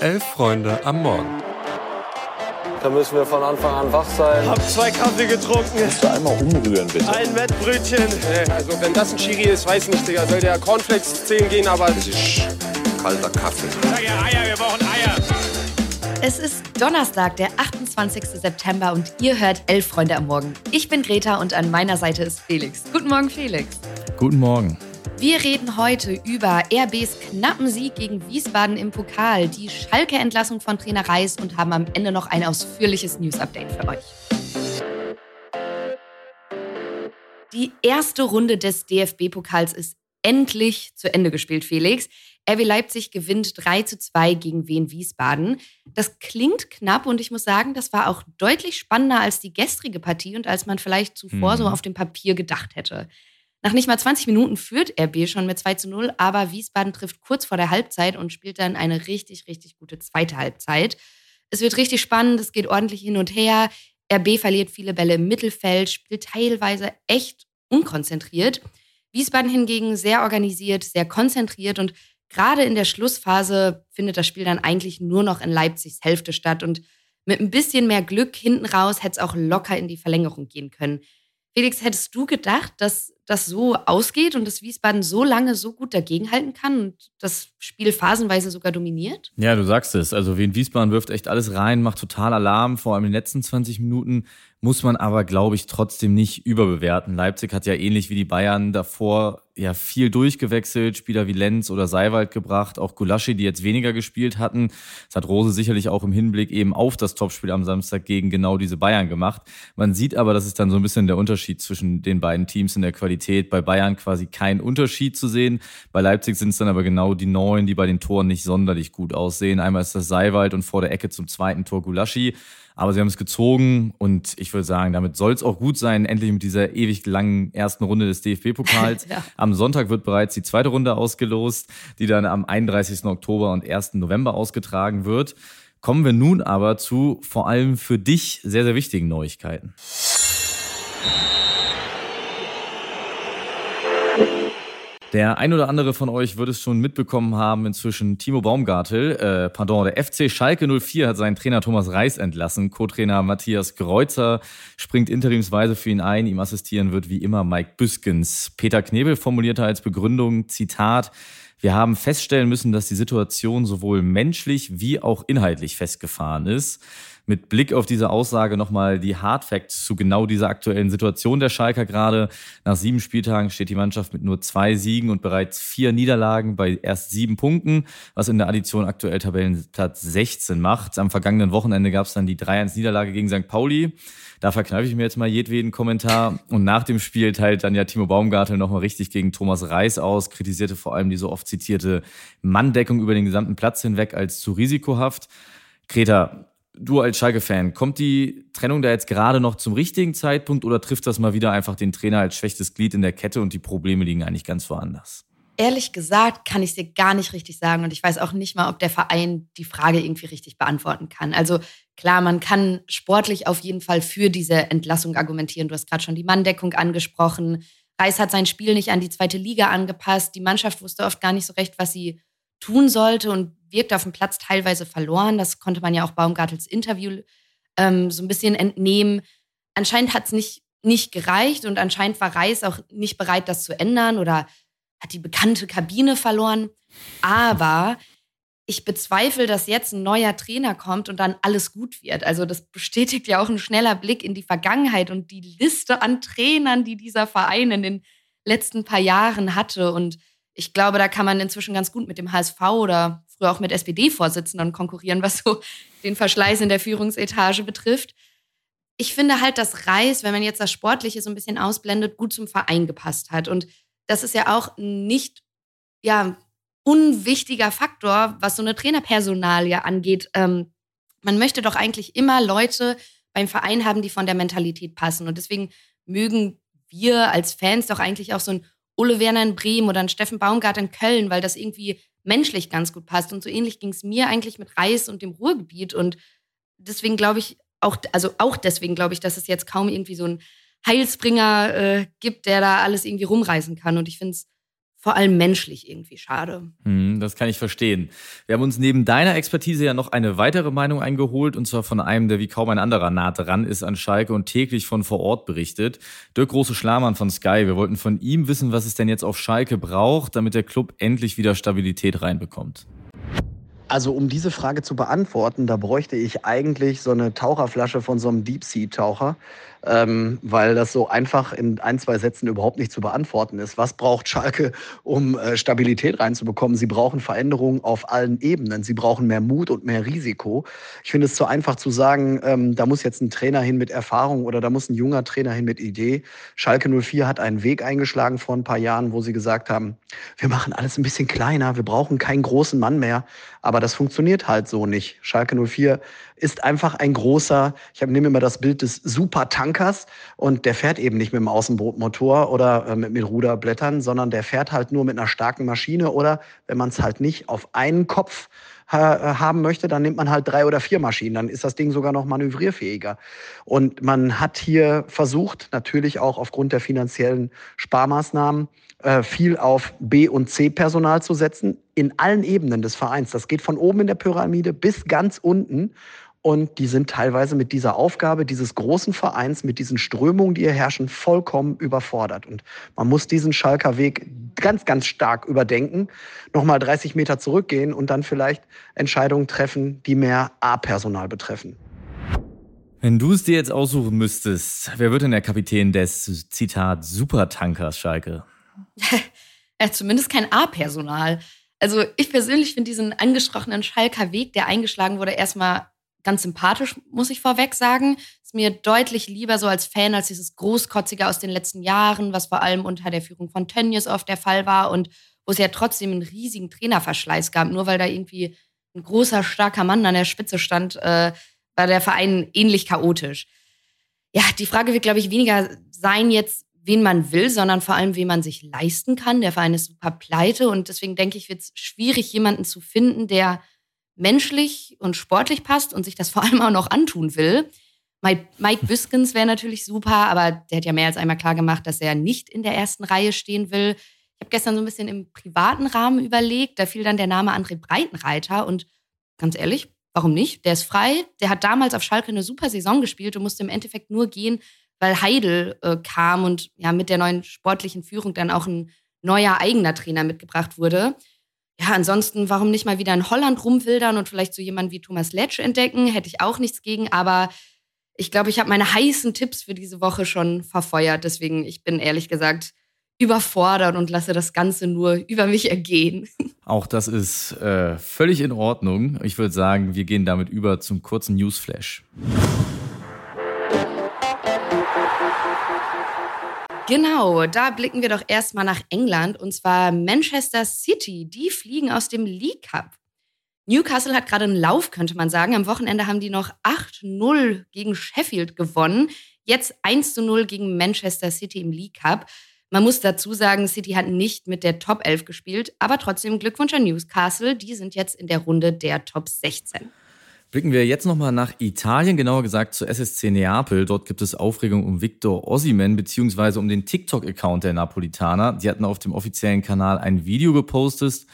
Elf Freunde am Morgen. Da müssen wir von Anfang an wach sein. Hab zwei Kaffee getrunken. Kannst du einmal umrühren, bitte? Ein Wettbrötchen. Also wenn das ein Chiri ist, weiß nicht, Digga. Soll der Cornflakes 10 gehen, aber... Das ist kalter Kaffee. Sag ja Eier, wir brauchen Eier. Es ist Donnerstag, der 28. September und ihr hört Elf Freunde am Morgen. Ich bin Greta und an meiner Seite ist Felix. Guten Morgen, Felix. Guten Morgen. Wir reden heute über RBs knappen Sieg gegen Wiesbaden im Pokal, die Schalke-Entlassung von Trainer Reis und haben am Ende noch ein ausführliches News-Update für euch. Die erste Runde des DFB-Pokals ist endlich zu Ende gespielt, Felix. RB Leipzig gewinnt 3 zu 2 gegen Wien Wiesbaden. Das klingt knapp und ich muss sagen, das war auch deutlich spannender als die gestrige Partie und als man vielleicht zuvor mhm. so auf dem Papier gedacht hätte. Nach nicht mal 20 Minuten führt RB schon mit 2 zu 0, aber Wiesbaden trifft kurz vor der Halbzeit und spielt dann eine richtig, richtig gute zweite Halbzeit. Es wird richtig spannend, es geht ordentlich hin und her. RB verliert viele Bälle im Mittelfeld, spielt teilweise echt unkonzentriert. Wiesbaden hingegen sehr organisiert, sehr konzentriert und gerade in der Schlussphase findet das Spiel dann eigentlich nur noch in Leipzigs Hälfte statt und mit ein bisschen mehr Glück hinten raus hätte es auch locker in die Verlängerung gehen können. Felix, hättest du gedacht, dass das so ausgeht und dass Wiesbaden so lange so gut dagegenhalten kann und das Spiel phasenweise sogar dominiert? Ja, du sagst es. Also Wien Wiesbaden wirft echt alles rein, macht total Alarm, vor allem in den letzten 20 Minuten. Muss man aber, glaube ich, trotzdem nicht überbewerten. Leipzig hat ja ähnlich wie die Bayern davor ja viel durchgewechselt, Spieler wie Lenz oder Seiwald gebracht, auch Gulaschi, die jetzt weniger gespielt hatten. Das hat Rose sicherlich auch im Hinblick eben auf das Topspiel am Samstag gegen genau diese Bayern gemacht. Man sieht aber, das ist dann so ein bisschen der Unterschied zwischen den beiden Teams in der Qualität. Bei Bayern quasi kein Unterschied zu sehen. Bei Leipzig sind es dann aber genau die Neuen, die bei den Toren nicht sonderlich gut aussehen. Einmal ist das Seiwald und vor der Ecke zum zweiten Tor Gulaschi. Aber sie haben es gezogen und ich würde sagen, damit soll es auch gut sein, endlich mit dieser ewig langen ersten Runde des DFB-Pokals. ja. Am Sonntag wird bereits die zweite Runde ausgelost, die dann am 31. Oktober und 1. November ausgetragen wird. Kommen wir nun aber zu vor allem für dich sehr, sehr wichtigen Neuigkeiten. Der ein oder andere von euch wird es schon mitbekommen haben, inzwischen Timo Baumgartel, äh, pardon, der FC Schalke 04 hat seinen Trainer Thomas Reis entlassen. Co-Trainer Matthias Kreuzer springt interimsweise für ihn ein. Ihm assistieren wird wie immer Mike Büskens. Peter Knebel formulierte als Begründung, Zitat, wir haben feststellen müssen, dass die Situation sowohl menschlich wie auch inhaltlich festgefahren ist mit Blick auf diese Aussage nochmal die Hard Facts zu genau dieser aktuellen Situation der Schalker gerade. Nach sieben Spieltagen steht die Mannschaft mit nur zwei Siegen und bereits vier Niederlagen bei erst sieben Punkten, was in der Addition aktuell Tabellenplatz 16 macht. Am vergangenen Wochenende gab es dann die 3-1-Niederlage gegen St. Pauli. Da verkneife ich mir jetzt mal jedweden Kommentar. Und nach dem Spiel teilt dann ja Timo Baumgartel nochmal richtig gegen Thomas Reis aus, kritisierte vor allem die so oft zitierte Manndeckung über den gesamten Platz hinweg als zu risikohaft. Greta, du als Schalke-Fan, kommt die Trennung da jetzt gerade noch zum richtigen Zeitpunkt oder trifft das mal wieder einfach den Trainer als schwächstes Glied in der Kette und die Probleme liegen eigentlich ganz woanders? Ehrlich gesagt kann ich dir gar nicht richtig sagen und ich weiß auch nicht mal, ob der Verein die Frage irgendwie richtig beantworten kann. Also klar, man kann sportlich auf jeden Fall für diese Entlassung argumentieren. Du hast gerade schon die Manndeckung angesprochen. Reis hat sein Spiel nicht an die zweite Liga angepasst. Die Mannschaft wusste oft gar nicht so recht, was sie tun sollte und wirkt auf dem Platz teilweise verloren. Das konnte man ja auch Baumgartels Interview ähm, so ein bisschen entnehmen. Anscheinend hat es nicht, nicht gereicht und anscheinend war Reis auch nicht bereit, das zu ändern oder hat die bekannte Kabine verloren. Aber ich bezweifle, dass jetzt ein neuer Trainer kommt und dann alles gut wird. Also das bestätigt ja auch ein schneller Blick in die Vergangenheit und die Liste an Trainern, die dieser Verein in den letzten paar Jahren hatte. Und ich glaube, da kann man inzwischen ganz gut mit dem HSV oder früher auch mit SPD-Vorsitzenden konkurrieren, was so den Verschleiß in der Führungsetage betrifft. Ich finde halt, dass Reis, wenn man jetzt das Sportliche so ein bisschen ausblendet, gut zum Verein gepasst hat. Und das ist ja auch nicht, ja, unwichtiger Faktor, was so eine Trainerpersonalie angeht. Ähm, man möchte doch eigentlich immer Leute beim Verein haben, die von der Mentalität passen. Und deswegen mögen wir als Fans doch eigentlich auch so ein Ulle Werner in Bremen oder ein Steffen Baumgart in Köln, weil das irgendwie menschlich ganz gut passt. Und so ähnlich ging es mir eigentlich mit Reis und dem Ruhrgebiet. Und deswegen glaube ich, auch, also auch deswegen glaube ich, dass es jetzt kaum irgendwie so einen Heilsbringer äh, gibt, der da alles irgendwie rumreißen kann. Und ich finde es vor allem menschlich irgendwie schade. Hm, das kann ich verstehen. Wir haben uns neben deiner Expertise ja noch eine weitere Meinung eingeholt, und zwar von einem, der wie kaum ein anderer nah dran ist an Schalke und täglich von vor Ort berichtet. Dirk Große Schlamann von Sky. Wir wollten von ihm wissen, was es denn jetzt auf Schalke braucht, damit der Club endlich wieder Stabilität reinbekommt. Also um diese Frage zu beantworten, da bräuchte ich eigentlich so eine Taucherflasche von so einem Deep-Sea-Taucher, ähm, weil das so einfach in ein, zwei Sätzen überhaupt nicht zu beantworten ist. Was braucht Schalke, um äh, Stabilität reinzubekommen? Sie brauchen Veränderungen auf allen Ebenen. Sie brauchen mehr Mut und mehr Risiko. Ich finde es zu einfach zu sagen, ähm, da muss jetzt ein Trainer hin mit Erfahrung oder da muss ein junger Trainer hin mit Idee. Schalke 04 hat einen Weg eingeschlagen vor ein paar Jahren, wo sie gesagt haben, wir machen alles ein bisschen kleiner, wir brauchen keinen großen Mann mehr. Aber das funktioniert halt so nicht. Schalke 04 ist einfach ein großer, ich nehme immer das Bild des Supertankers und der fährt eben nicht mit dem Außenbootmotor oder äh, mit, mit Ruderblättern, sondern der fährt halt nur mit einer starken Maschine oder wenn man es halt nicht auf einen Kopf ha haben möchte, dann nimmt man halt drei oder vier Maschinen. Dann ist das Ding sogar noch manövrierfähiger. Und man hat hier versucht, natürlich auch aufgrund der finanziellen Sparmaßnahmen, äh, viel auf B- und C-Personal zu setzen, in allen Ebenen des Vereins. Das geht von oben in der Pyramide bis ganz unten. Und die sind teilweise mit dieser Aufgabe dieses großen Vereins, mit diesen Strömungen, die hier herrschen, vollkommen überfordert. Und man muss diesen Schalker Weg ganz, ganz stark überdenken, nochmal 30 Meter zurückgehen und dann vielleicht Entscheidungen treffen, die mehr A-Personal betreffen. Wenn du es dir jetzt aussuchen müsstest, wer wird denn der Kapitän des, Zitat, Supertankers, Schalke? ja, zumindest kein A-Personal. Also ich persönlich finde diesen angesprochenen Schalker Weg, der eingeschlagen wurde, erstmal ganz sympathisch, muss ich vorweg sagen. Ist mir deutlich lieber so als Fan als dieses Großkotzige aus den letzten Jahren, was vor allem unter der Führung von Tönnies oft der Fall war und wo es ja trotzdem einen riesigen Trainerverschleiß gab. Nur weil da irgendwie ein großer, starker Mann an der Spitze stand, äh, war der Verein ähnlich chaotisch. Ja, die Frage wird, glaube ich, weniger sein jetzt, wen man will, sondern vor allem, wen man sich leisten kann. Der Verein ist super pleite und deswegen denke ich, wird es schwierig, jemanden zu finden, der menschlich und sportlich passt und sich das vor allem auch noch antun will. Mike Biskins wäre natürlich super, aber der hat ja mehr als einmal klar gemacht, dass er nicht in der ersten Reihe stehen will. Ich habe gestern so ein bisschen im privaten Rahmen überlegt, da fiel dann der Name André Breitenreiter und ganz ehrlich, warum nicht? Der ist frei, der hat damals auf Schalke eine super Saison gespielt und musste im Endeffekt nur gehen, weil Heidel äh, kam und ja mit der neuen sportlichen Führung dann auch ein neuer eigener Trainer mitgebracht wurde ja, ansonsten, warum nicht mal wieder in Holland rumwildern und vielleicht so jemanden wie Thomas Letsch entdecken? Hätte ich auch nichts gegen, aber ich glaube, ich habe meine heißen Tipps für diese Woche schon verfeuert. Deswegen, ich bin ehrlich gesagt überfordert und lasse das Ganze nur über mich ergehen. Auch das ist äh, völlig in Ordnung. Ich würde sagen, wir gehen damit über zum kurzen Newsflash. Genau, da blicken wir doch erstmal nach England und zwar Manchester City. Die fliegen aus dem League Cup. Newcastle hat gerade einen Lauf, könnte man sagen. Am Wochenende haben die noch 8-0 gegen Sheffield gewonnen. Jetzt 1-0 gegen Manchester City im League Cup. Man muss dazu sagen, City hat nicht mit der Top 11 gespielt, aber trotzdem Glückwunsch an Newcastle. Die sind jetzt in der Runde der Top 16. Blicken wir jetzt nochmal nach Italien, genauer gesagt zu SSC Neapel. Dort gibt es Aufregung um Victor Ossiman beziehungsweise um den TikTok-Account der Napolitaner. Die hatten auf dem offiziellen Kanal ein Video gepostet,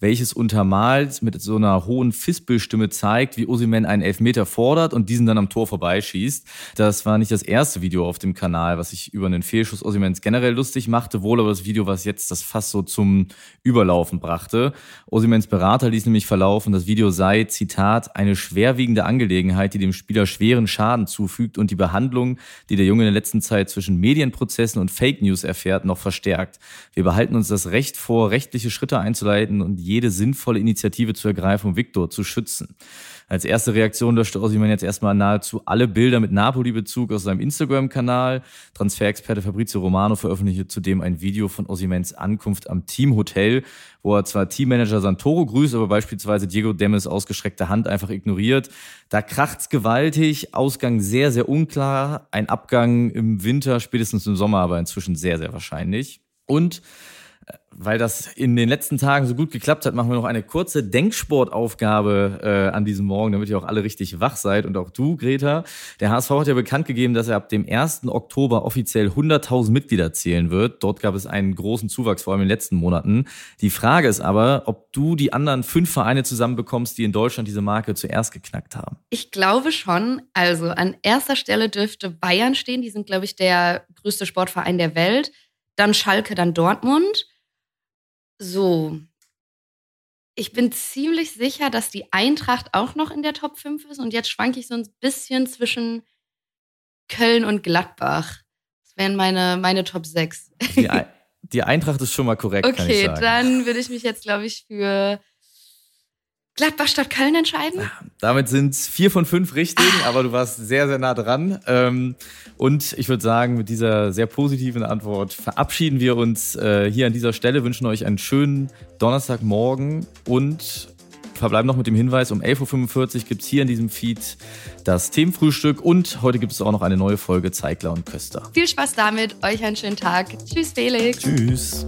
welches untermalt mit so einer hohen Fispelstimme zeigt, wie Osimen einen Elfmeter fordert und diesen dann am Tor vorbeischießt. Das war nicht das erste Video auf dem Kanal, was sich über einen Fehlschuss Osimens generell lustig machte, wohl aber das Video, was jetzt das fast so zum Überlaufen brachte. Osimens Berater ließ nämlich verlaufen, das Video sei, Zitat, eine schwerwiegende Angelegenheit, die dem Spieler schweren Schaden zufügt und die Behandlung, die der Junge in der letzten Zeit zwischen Medienprozessen und Fake News erfährt, noch verstärkt. Wir behalten uns das Recht vor, rechtliche Schritte einzuleiten und jede sinnvolle Initiative zu ergreifen, um Viktor zu schützen. Als erste Reaktion löschte Ossiman jetzt erstmal nahezu alle Bilder mit Napoli-Bezug aus seinem Instagram-Kanal. Transferexperte Fabrizio Romano veröffentlichte zudem ein Video von Ossimens Ankunft am Teamhotel, wo er zwar Teammanager Santoro grüßt, aber beispielsweise Diego Demmes ausgestreckte Hand einfach ignoriert. Da kracht's gewaltig, Ausgang sehr, sehr unklar, ein Abgang im Winter, spätestens im Sommer aber inzwischen sehr, sehr wahrscheinlich. Und weil das in den letzten Tagen so gut geklappt hat, machen wir noch eine kurze Denksportaufgabe äh, an diesem Morgen, damit ihr auch alle richtig wach seid und auch du, Greta. Der HSV hat ja bekannt gegeben, dass er ab dem 1. Oktober offiziell 100.000 Mitglieder zählen wird. Dort gab es einen großen Zuwachs, vor allem in den letzten Monaten. Die Frage ist aber, ob du die anderen fünf Vereine zusammenbekommst, die in Deutschland diese Marke zuerst geknackt haben. Ich glaube schon. Also an erster Stelle dürfte Bayern stehen. Die sind, glaube ich, der größte Sportverein der Welt. Dann Schalke, dann Dortmund. So. Ich bin ziemlich sicher, dass die Eintracht auch noch in der Top 5 ist. Und jetzt schwanke ich so ein bisschen zwischen Köln und Gladbach. Das wären meine, meine Top 6. Die, die Eintracht ist schon mal korrekt. Okay, dann würde ich mich jetzt, glaube ich, für Gladbach statt Köln entscheiden? Damit sind es vier von fünf richtig, aber du warst sehr, sehr nah dran. Ähm, und ich würde sagen, mit dieser sehr positiven Antwort verabschieden wir uns äh, hier an dieser Stelle, wünschen euch einen schönen Donnerstagmorgen und verbleiben noch mit dem Hinweis, um 11.45 Uhr gibt es hier in diesem Feed das Themenfrühstück und heute gibt es auch noch eine neue Folge Zeigler und Köster. Viel Spaß damit, euch einen schönen Tag. Tschüss, Felix. Tschüss.